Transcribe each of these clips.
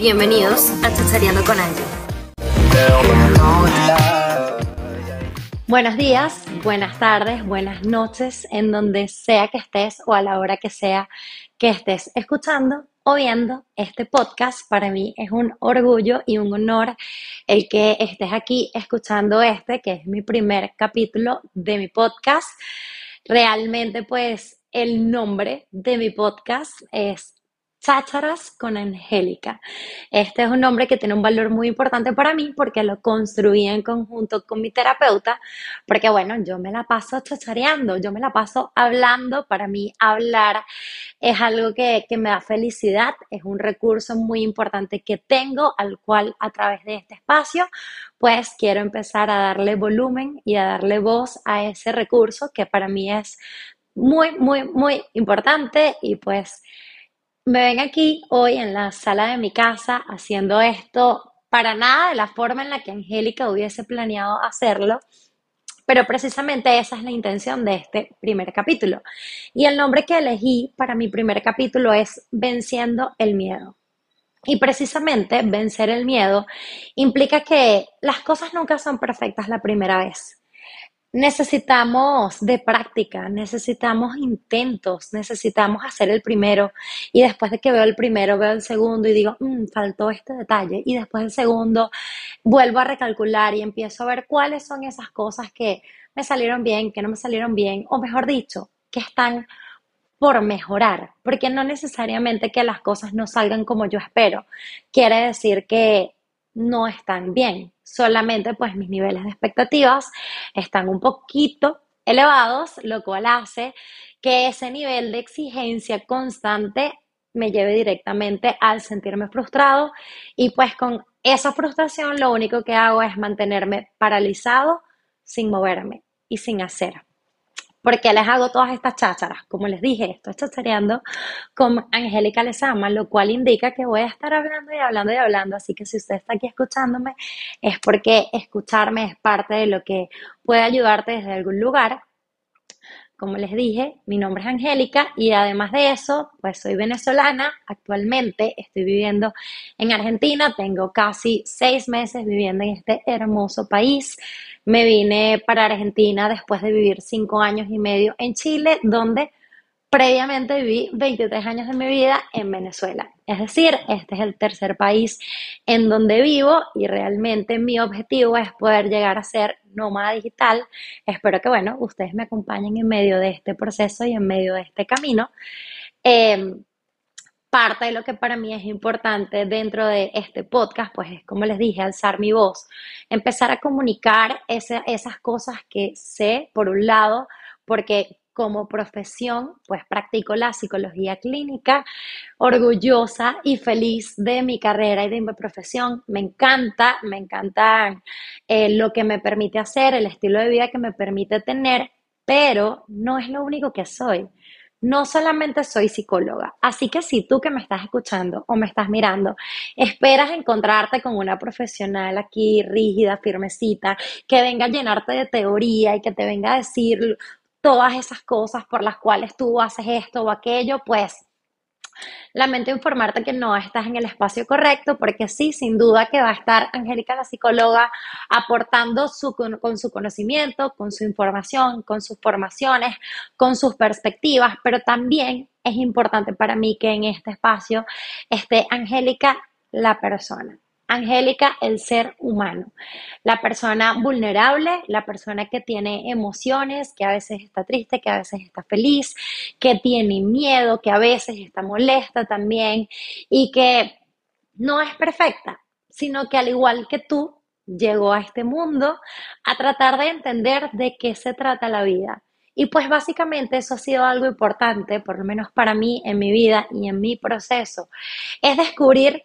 Bienvenidos a Chachareando con Angie. Buenos días, buenas tardes, buenas noches, en donde sea que estés o a la hora que sea que estés escuchando o viendo este podcast. Para mí es un orgullo y un honor el que estés aquí escuchando este, que es mi primer capítulo de mi podcast. Realmente, pues, el nombre de mi podcast es Chácharas con Angélica. Este es un nombre que tiene un valor muy importante para mí porque lo construí en conjunto con mi terapeuta, porque bueno, yo me la paso chachareando, yo me la paso hablando. Para mí hablar es algo que, que me da felicidad, es un recurso muy importante que tengo, al cual a través de este espacio, pues quiero empezar a darle volumen y a darle voz a ese recurso que para mí es muy, muy, muy importante y pues me ven aquí hoy en la sala de mi casa haciendo esto para nada de la forma en la que Angélica hubiese planeado hacerlo, pero precisamente esa es la intención de este primer capítulo. Y el nombre que elegí para mi primer capítulo es Venciendo el Miedo. Y precisamente vencer el miedo implica que las cosas nunca son perfectas la primera vez. Necesitamos de práctica, necesitamos intentos, necesitamos hacer el primero. Y después de que veo el primero veo el segundo y digo, mm, faltó este detalle y después del segundo vuelvo a recalcular y empiezo a ver cuáles son esas cosas que me salieron bien, que no me salieron bien o mejor dicho, que están por mejorar, porque no necesariamente que las cosas no salgan como yo espero, quiere decir que no están bien, solamente pues mis niveles de expectativas están un poquito elevados, lo cual hace que ese nivel de exigencia constante me lleve directamente al sentirme frustrado. Y pues con esa frustración lo único que hago es mantenerme paralizado sin moverme y sin hacer porque les hago todas estas chácharas. Como les dije, estoy chachareando con Angélica Lezama, lo cual indica que voy a estar hablando y hablando y hablando. Así que si usted está aquí escuchándome, es porque escucharme es parte de lo que puede ayudarte desde algún lugar. Como les dije, mi nombre es Angélica y además de eso, pues soy venezolana. Actualmente estoy viviendo en Argentina, tengo casi seis meses viviendo en este hermoso país. Me vine para Argentina después de vivir cinco años y medio en Chile, donde previamente viví 23 años de mi vida en Venezuela. Es decir, este es el tercer país en donde vivo y realmente mi objetivo es poder llegar a ser nómada digital. Espero que, bueno, ustedes me acompañen en medio de este proceso y en medio de este camino. Em, parte de lo que para mí es importante dentro de este podcast, pues es como les dije, alzar mi voz, empezar a comunicar esas cosas que sé, por un lado, porque como profesión, pues practico la psicología clínica, orgullosa y feliz de mi carrera y de mi profesión. Me encanta, me encanta eh, lo que me permite hacer, el estilo de vida que me permite tener, pero no es lo único que soy. No solamente soy psicóloga, así que si tú que me estás escuchando o me estás mirando, esperas encontrarte con una profesional aquí rígida, firmecita, que venga a llenarte de teoría y que te venga a decir todas esas cosas por las cuales tú haces esto o aquello, pues lamento informarte que no estás en el espacio correcto, porque sí, sin duda que va a estar Angélica la psicóloga aportando su, con su conocimiento, con su información, con sus formaciones, con sus perspectivas, pero también es importante para mí que en este espacio esté Angélica la persona. Angélica, el ser humano, la persona vulnerable, la persona que tiene emociones, que a veces está triste, que a veces está feliz, que tiene miedo, que a veces está molesta también y que no es perfecta, sino que al igual que tú, llegó a este mundo a tratar de entender de qué se trata la vida. Y pues básicamente eso ha sido algo importante, por lo menos para mí en mi vida y en mi proceso, es descubrir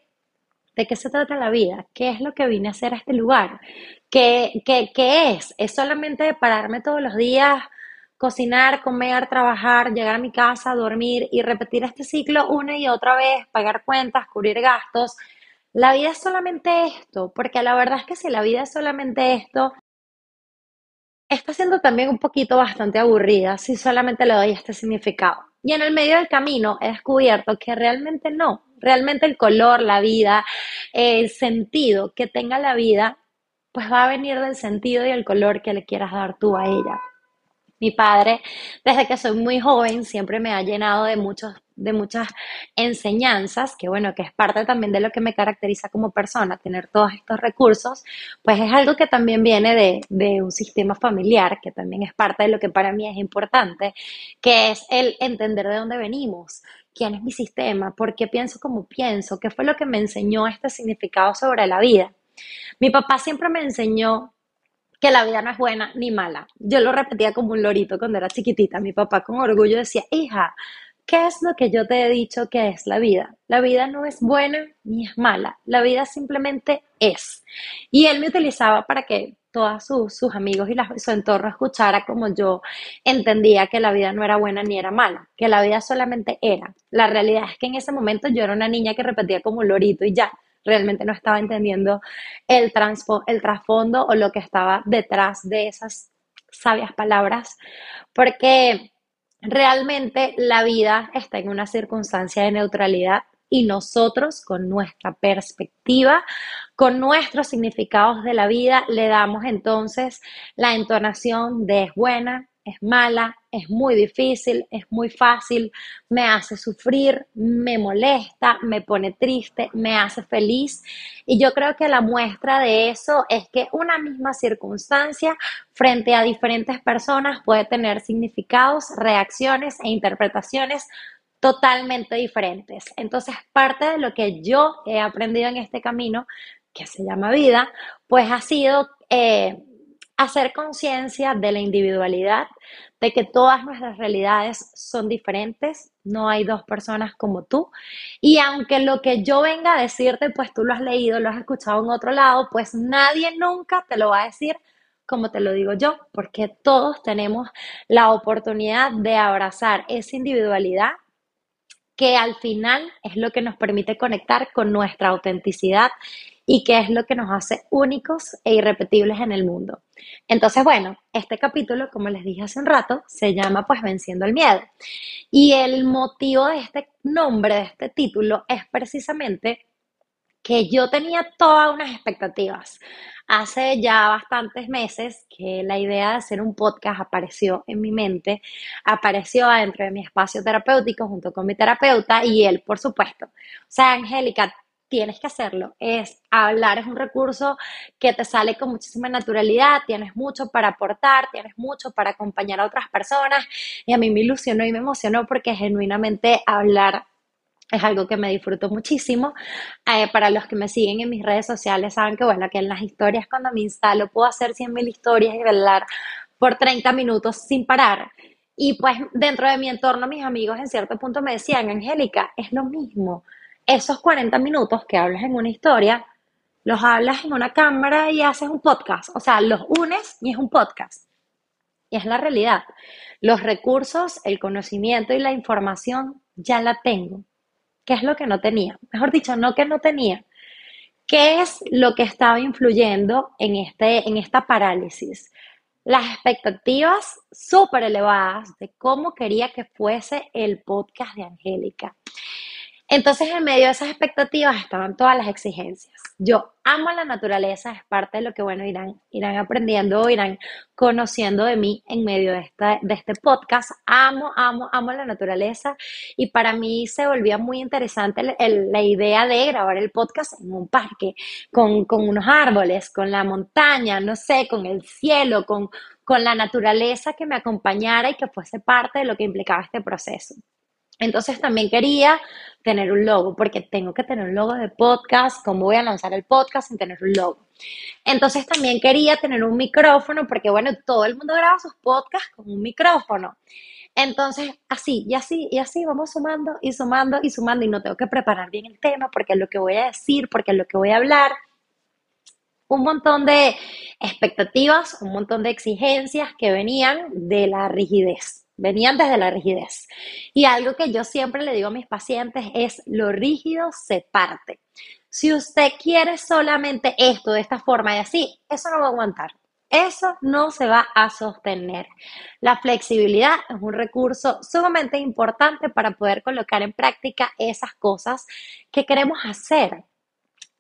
¿De qué se trata la vida? ¿Qué es lo que vine a hacer a este lugar? ¿Qué, qué, qué es? ¿Es solamente pararme todos los días, cocinar, comer, trabajar, llegar a mi casa, dormir y repetir este ciclo una y otra vez, pagar cuentas, cubrir gastos? La vida es solamente esto, porque la verdad es que si la vida es solamente esto, está siendo también un poquito bastante aburrida si solamente le doy este significado. Y en el medio del camino he descubierto que realmente no, Realmente el color, la vida, el sentido que tenga la vida, pues va a venir del sentido y el color que le quieras dar tú a ella. Mi padre, desde que soy muy joven, siempre me ha llenado de muchos de muchas enseñanzas, que bueno, que es parte también de lo que me caracteriza como persona, tener todos estos recursos, pues es algo que también viene de, de, un sistema familiar, que también es parte de lo que para mí es importante, que es el entender de dónde venimos, quién es mi sistema, por qué pienso como pienso, qué fue lo que me enseñó este significado sobre la vida. Mi papá siempre me enseñó que la vida no es buena ni mala. Yo lo repetía como un lorito cuando era chiquitita. Mi papá con orgullo decía, hija, ¿qué es lo que yo te he dicho que es la vida? La vida no es buena ni es mala. La vida simplemente es. Y él me utilizaba para que todos sus, amigos y su entorno escuchara como yo entendía que la vida no era buena ni era mala, que la vida solamente era. La realidad es que en ese momento yo era una niña que repetía como lorito y ya realmente no estaba entendiendo el trasfondo o lo que estaba detrás de esas sabias palabras, porque realmente la vida está en una circunstancia de neutralidad y nosotros con nuestra perspectiva, con nuestros significados de la vida, le damos entonces la entonación de es buena, es mala, es muy difícil, es muy fácil, me hace sufrir, me molesta, me pone triste, me hace feliz. Y yo creo que la muestra de eso es que una misma circunstancia frente a diferentes personas puede tener significados, reacciones e interpretaciones totalmente diferentes. Entonces, parte de lo que yo he aprendido en este camino, que se llama vida, pues ha sido... Eh, hacer conciencia de la individualidad, de que todas nuestras realidades son diferentes, no hay dos personas como tú. Y aunque lo que yo venga a decirte, pues tú lo has leído, lo has escuchado en otro lado, pues nadie nunca te lo va a decir como te lo digo yo, porque todos tenemos la oportunidad de abrazar esa individualidad que al final es lo que nos permite conectar con nuestra autenticidad y que es lo que nos hace únicos e irrepetibles en el mundo. Entonces, bueno, este capítulo, como les dije hace un rato, se llama pues Venciendo el Miedo. Y el motivo de este nombre, de este título, es precisamente que yo tenía todas unas expectativas. Hace ya bastantes meses que la idea de hacer un podcast apareció en mi mente, apareció dentro de mi espacio terapéutico junto con mi terapeuta y él, por supuesto. O sea, Angélica, tienes que hacerlo. Es hablar, es un recurso que te sale con muchísima naturalidad, tienes mucho para aportar, tienes mucho para acompañar a otras personas y a mí me ilusionó y me emocionó porque genuinamente hablar es algo que me disfruto muchísimo. Eh, para los que me siguen en mis redes sociales saben que bueno, que en las historias cuando me instalo puedo hacer 100.000 historias y hablar por 30 minutos sin parar. Y pues dentro de mi entorno mis amigos en cierto punto me decían, Angélica, es lo mismo esos 40 minutos que hablas en una historia, los hablas en una cámara y haces un podcast. O sea, los unes y es un podcast. Y es la realidad. Los recursos, el conocimiento y la información ya la tengo. ¿Qué es lo que no tenía? Mejor dicho, no que no tenía. ¿Qué es lo que estaba influyendo en, este, en esta parálisis? Las expectativas súper elevadas de cómo quería que fuese el podcast de Angélica. Entonces, en medio de esas expectativas estaban todas las exigencias. Yo amo la naturaleza, es parte de lo que, bueno, irán, irán aprendiendo, irán conociendo de mí en medio de, esta, de este podcast. Amo, amo, amo la naturaleza y para mí se volvía muy interesante la idea de grabar el podcast en un parque, con, con, unos árboles, con la montaña, no sé, con el cielo, con, con la naturaleza que me acompañara y que fuese parte de lo que implicaba este proceso. Entonces también quería tener un logo, porque tengo que tener un logo de podcast, cómo voy a lanzar el podcast sin tener un logo. Entonces también quería tener un micrófono, porque bueno, todo el mundo graba sus podcasts con un micrófono. Entonces, así, y así, y así vamos sumando y sumando y sumando y no tengo que preparar bien el tema porque es lo que voy a decir, porque es lo que voy a hablar. Un montón de expectativas, un montón de exigencias que venían de la rigidez venían desde la rigidez. Y algo que yo siempre le digo a mis pacientes es, lo rígido se parte. Si usted quiere solamente esto de esta forma y así, eso no va a aguantar. Eso no se va a sostener. La flexibilidad es un recurso sumamente importante para poder colocar en práctica esas cosas que queremos hacer.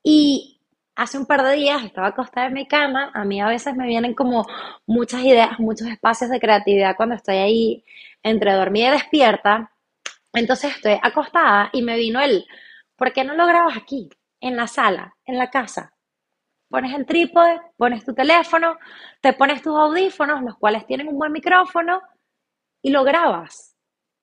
Y hace un par de días estaba acostada en mi cama, a mí a veces me vienen como muchas ideas, muchos espacios de creatividad cuando estoy ahí entre dormida y despierta. Entonces estoy acostada y me vino el, ¿por qué no lo grabas aquí, en la sala, en la casa? Pones el trípode, pones tu teléfono, te pones tus audífonos, los cuales tienen un buen micrófono, y lo grabas.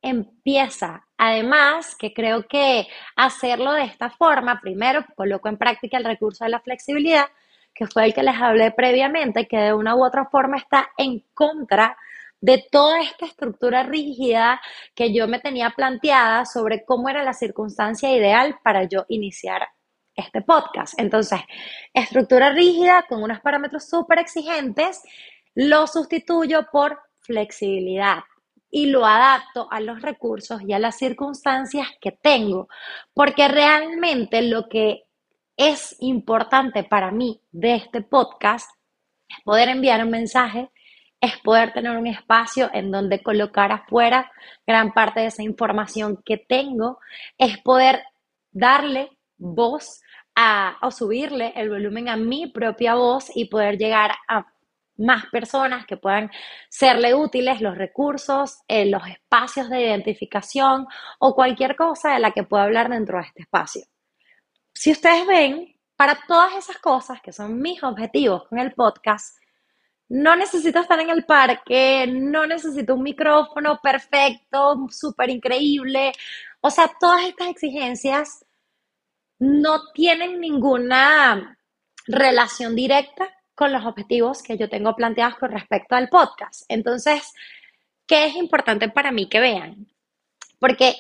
Empieza. Además, que creo que hacerlo de esta forma, primero coloco en práctica el recurso de la flexibilidad, que fue el que les hablé previamente, que de una u otra forma está en contra de toda esta estructura rígida que yo me tenía planteada sobre cómo era la circunstancia ideal para yo iniciar este podcast. Entonces, estructura rígida con unos parámetros súper exigentes, lo sustituyo por flexibilidad y lo adapto a los recursos y a las circunstancias que tengo, porque realmente lo que es importante para mí de este podcast es poder enviar un mensaje es poder tener un espacio en donde colocar afuera gran parte de esa información que tengo, es poder darle voz a, o subirle el volumen a mi propia voz y poder llegar a más personas que puedan serle útiles los recursos, eh, los espacios de identificación o cualquier cosa de la que pueda hablar dentro de este espacio. Si ustedes ven, para todas esas cosas que son mis objetivos con el podcast, no necesito estar en el parque, no necesito un micrófono perfecto, súper increíble. O sea, todas estas exigencias no tienen ninguna relación directa con los objetivos que yo tengo planteados con respecto al podcast. Entonces, ¿qué es importante para mí que vean? Porque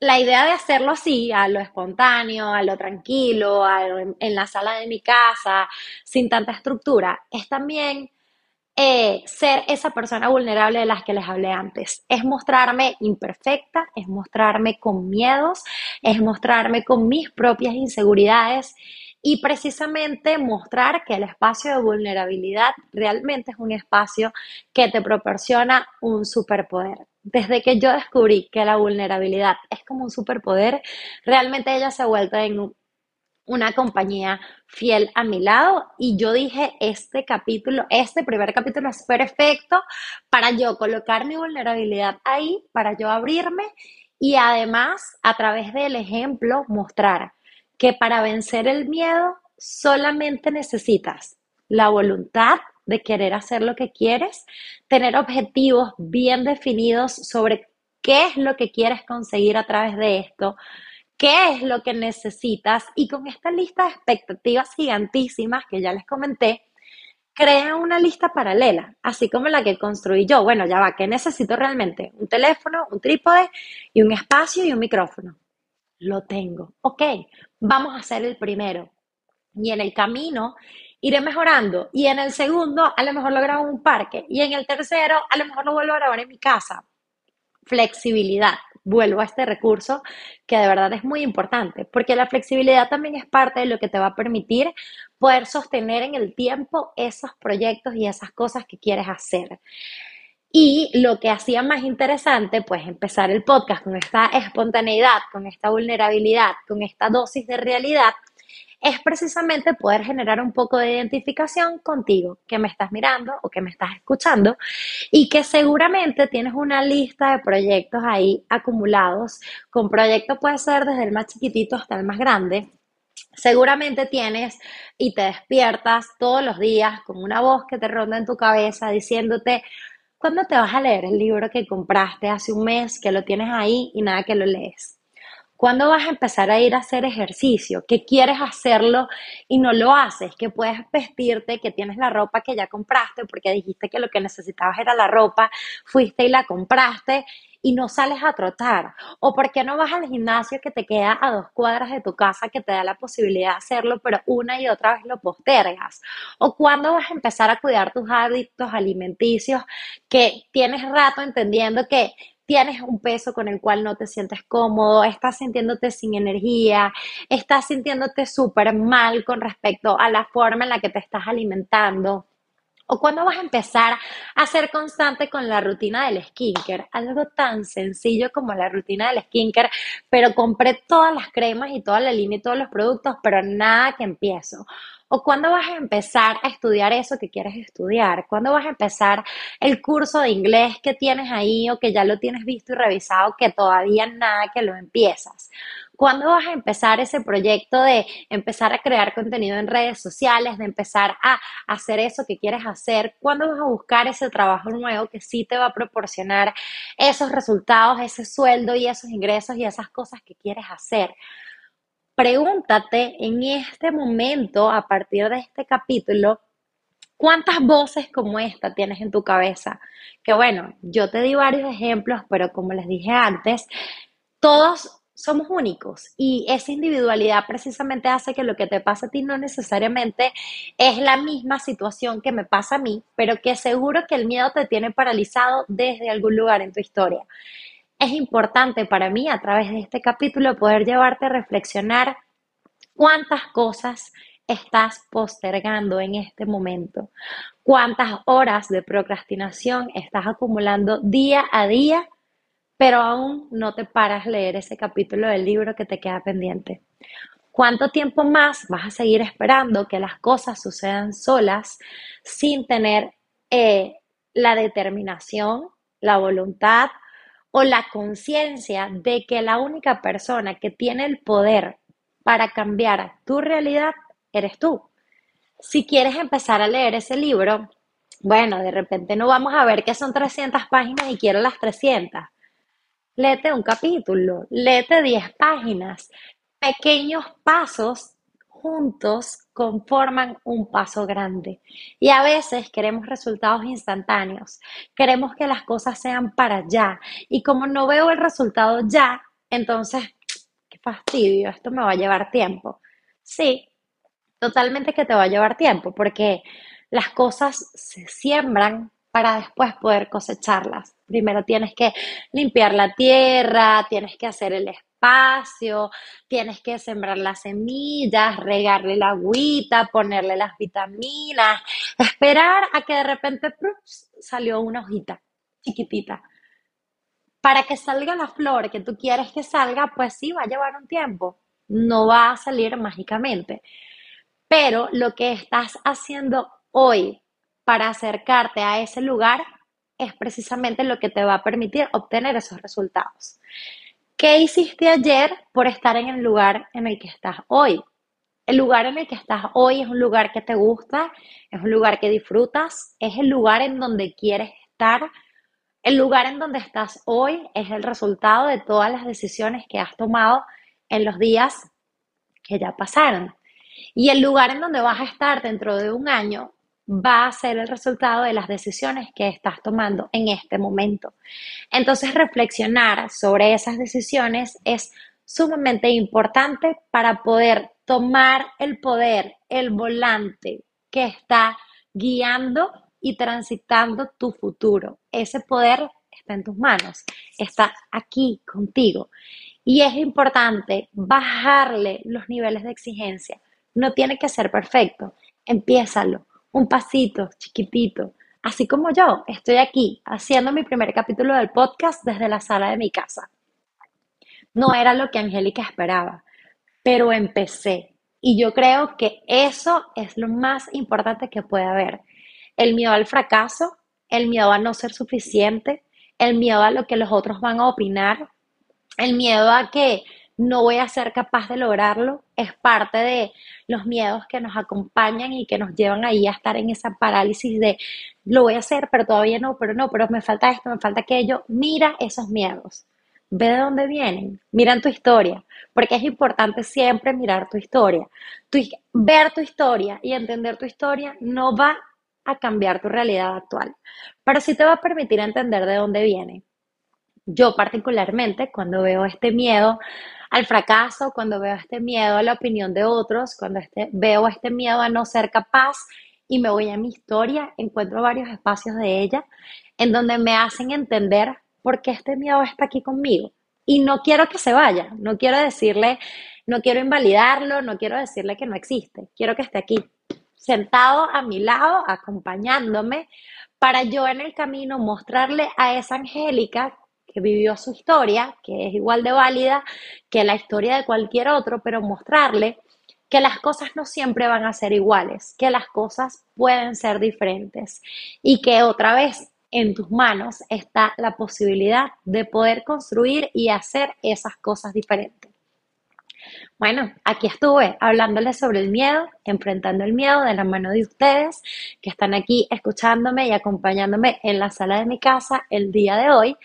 la idea de hacerlo así, a lo espontáneo, a lo tranquilo, en, la sala de mi casa, sin tanta estructura, es también eh, ser esa persona vulnerable de las que les hablé antes. Es mostrarme imperfecta, es mostrarme con miedos, es mostrarme con mis propias inseguridades y precisamente mostrar que el espacio de vulnerabilidad realmente es un espacio que te proporciona un superpoder. Desde que yo descubrí que la vulnerabilidad es como un superpoder, realmente ella se ha vuelto en una compañía fiel a mi lado y yo dije, este capítulo, este primer capítulo es perfecto para yo colocar mi vulnerabilidad ahí, para yo abrirme y además a través del ejemplo mostrar que para vencer el miedo solamente necesitas la voluntad de querer hacer lo que quieres, tener objetivos bien definidos sobre qué es lo que quieres conseguir a través de esto, qué es lo que necesitas y con esta lista de expectativas gigantísimas que ya les comenté, crea una lista paralela, así como la que construí yo. Bueno, ya va, ¿qué necesito realmente? Un teléfono, un trípode y un espacio y un micrófono. Lo tengo. Ok, vamos a hacer el primero. Y en el camino iré mejorando. Y en el segundo, a lo mejor lo un parque. Y en el tercero, a lo mejor lo vuelvo a grabar en mi casa. Flexibilidad vuelvo a este recurso que de verdad es muy importante, porque la flexibilidad también es parte de lo que te va a permitir poder sostener en el tiempo esos proyectos y esas cosas que quieres hacer. Y lo que hacía más interesante, pues empezar el podcast con esta espontaneidad, con esta vulnerabilidad, con esta dosis de realidad, es precisamente poder generar un poco de identificación contigo, que me estás mirando o que me estás escuchando y que seguramente tienes una lista de proyectos ahí acumulados. Con proyectos puede ser desde el más chiquitito hasta el más grande. Seguramente tienes y te despiertas todos los días con una voz que te ronda en tu cabeza diciéndote, ¿cuándo te vas a leer el libro que compraste hace un mes, que lo tienes ahí y nada que lo lees? ¿Cuándo vas a empezar a ir a hacer ejercicio? ¿Qué quieres hacerlo y no lo haces? Que puedes vestirte, que tienes la ropa que ya compraste porque dijiste que lo que necesitabas era la ropa, fuiste y la compraste y no sales a trotar? ¿O por qué no vas al gimnasio que te queda a dos cuadras de tu casa que te da la posibilidad de hacerlo, pero una y otra vez lo postergas? ¿O cuándo vas a empezar a cuidar tus hábitos alimenticios que tienes rato entendiendo que tienes un peso con el cual no te sientes cómodo, estás sintiéndote sin energía, estás sintiéndote súper mal con respecto a la forma en la que te estás alimentando. ¿O cuándo vas a empezar a ser constante con la rutina del skincare? Algo tan sencillo como la rutina del skincare, pero compré todas las cremas y toda la línea y todos los productos, pero nada que empiezo. ¿O cuándo vas a empezar a estudiar eso que quieres estudiar? ¿Cuándo vas a empezar el curso de inglés que tienes ahí o que ya lo tienes visto y revisado que todavía nada que lo empiezas? ¿Cuándo vas a empezar ese proyecto de empezar a crear contenido en redes sociales, de empezar a hacer eso que quieres hacer? ¿Cuándo vas a buscar ese trabajo nuevo que sí te va a proporcionar esos resultados, ese sueldo y esos ingresos y esas cosas que quieres hacer? Pregúntate en este momento, a partir de este capítulo, ¿Cuántas voces como esta tienes en tu cabeza? Que bueno, yo te di varios ejemplos, pero como les dije antes, todos somos únicos y esa individualidad precisamente hace que lo que te pasa a ti no necesariamente es la misma situación que me pasa a mí, pero que seguro que el miedo te tiene paralizado desde algún lugar en tu historia. Es importante para mí a través de este capítulo poder llevarte a reflexionar cuántas cosas estás postergando en este momento, cuántas horas de procrastinación estás acumulando día a día pero aún no te paras leer ese capítulo del libro que te queda pendiente. ¿Cuánto tiempo más vas a seguir esperando que las cosas sucedan solas sin tener eh, la determinación, la voluntad o la conciencia de que la única persona que tiene el poder para cambiar tu realidad eres tú? Si quieres empezar a leer ese libro, bueno, de repente no vamos a ver que son 300 páginas y quiero las 300 Léete un capítulo, léete 10 páginas. Pequeños pasos juntos conforman un paso grande. Y a veces queremos resultados instantáneos. Queremos que las cosas sean para ya. Y como no veo el resultado ya, entonces, qué fastidio, esto me va a llevar tiempo. Sí, totalmente que te va a llevar tiempo, porque las cosas se siembran para después poder cosecharlas. Primero tienes que limpiar la tierra, tienes que hacer el espacio, tienes que sembrar las semillas, regarle la agüita, ponerle las vitaminas, esperar a que de repente salió una hojita chiquitita. Para que salga la flor que tú quieres que salga, pues sí, va a llevar un tiempo. No va a salir mágicamente. Pero lo que estás haciendo hoy para acercarte a ese lugar es precisamente lo que te va a permitir obtener esos resultados. ¿Qué hiciste ayer por estar en el lugar en el que estás hoy? El lugar en el que estás hoy es un lugar que te gusta, es un lugar que disfrutas, es el lugar en donde quieres estar. El lugar en donde estás hoy es el resultado de todas las decisiones que has tomado en los días que ya pasaron. Y el lugar en donde vas a estar dentro de un año va a ser el resultado de las decisiones que estás tomando en este momento. Entonces, reflexionar sobre esas decisiones es sumamente importante para poder tomar el poder, el volante que está guiando y transitando tu futuro. Ese poder está en tus manos, está aquí contigo. Y es importante bajarle los niveles de exigencia. No tiene que ser perfecto. Empiézalo un pasito chiquitito. Así como yo, estoy aquí haciendo mi primer capítulo del podcast desde la sala de mi casa. No era lo que Angélica esperaba, pero empecé. Y yo creo que eso es lo más importante que puede haber. El miedo al fracaso, el miedo a no ser suficiente, el miedo a lo que los otros van a opinar, el miedo a que no voy a ser capaz de lograrlo, es parte de los miedos que nos acompañan y que nos llevan ahí a estar en esa parálisis de lo voy a hacer, pero todavía no, pero no, pero me falta esto, me falta aquello. Mira esos miedos, ve de dónde vienen, mira tu historia, porque es importante siempre mirar tu historia. ver tu historia y entender tu historia no va a cambiar tu realidad actual, pero sí te va a permitir entender de dónde viene. Yo particularmente, cuando veo este miedo al fracaso, cuando veo este miedo a la opinión de otros, cuando este, veo este miedo a no ser capaz y me voy a mi historia, encuentro varios espacios de ella en donde me hacen entender por qué este miedo está aquí conmigo. Y no quiero que se vaya, no quiero decirle, no quiero invalidarlo, no quiero decirle que no existe, quiero que esté aquí. sentado a mi lado, acompañándome, para yo en el camino mostrarle a esa Angélica que vivió su historia, que es igual de válida que la historia de cualquier otro, pero mostrarle que las cosas no siempre van a ser iguales, que las cosas pueden ser diferentes y que otra vez en tus manos está la posibilidad de poder construir y hacer esas cosas diferentes. Bueno, aquí estuve hablándoles sobre el miedo, enfrentando el miedo de la mano de ustedes que están aquí escuchándome y acompañándome en la sala de mi casa el día de hoy.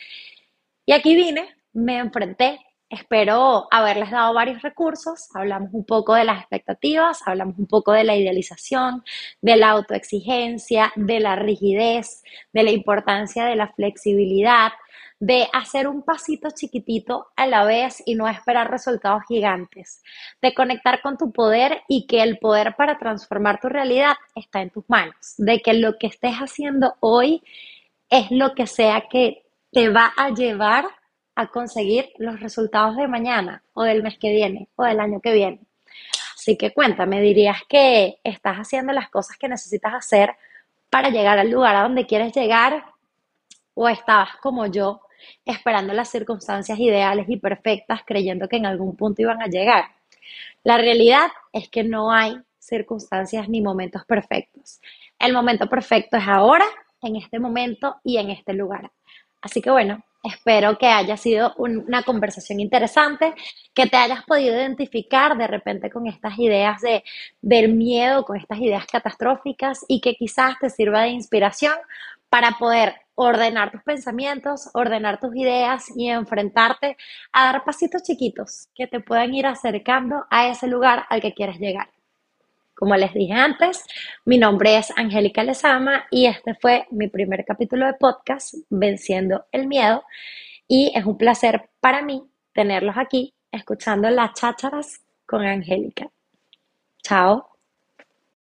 Y aquí vine, me enfrenté Espero haberles dado varios recursos. Hablamos un poco de las expectativas, hablamos un poco de la idealización, de la autoexigencia, de la rigidez, de la importancia de la flexibilidad, de hacer un pasito chiquitito a la vez y no esperar resultados gigantes, de conectar con tu poder y que el poder para transformar tu realidad está en tus manos, de que lo que estés haciendo hoy es lo que sea que te va a llevar a conseguir los resultados de mañana o del mes que viene o del año que viene. Así que cuéntame, dirías que estás haciendo las cosas que necesitas hacer para llegar al lugar a donde quieres llegar o estabas como yo esperando las circunstancias ideales y perfectas creyendo que en algún punto iban a llegar. La realidad es que no hay circunstancias ni momentos perfectos. El momento perfecto es ahora, en este momento y en este lugar. Así que bueno, Espero que haya sido una conversación interesante, que te hayas podido identificar de repente con estas ideas de, del miedo, con estas ideas catastróficas y que quizás te sirva de inspiración para poder ordenar tus pensamientos, ordenar tus ideas y enfrentarte a dar pasitos chiquitos que te puedan ir acercando a ese lugar al que quieres llegar. Como les dije antes, mi nombre es Angélica Lezama y este fue mi primer capítulo de podcast, Venciendo el Miedo. Y es un placer para mí tenerlos aquí escuchando las chácharas con Angélica. Chao.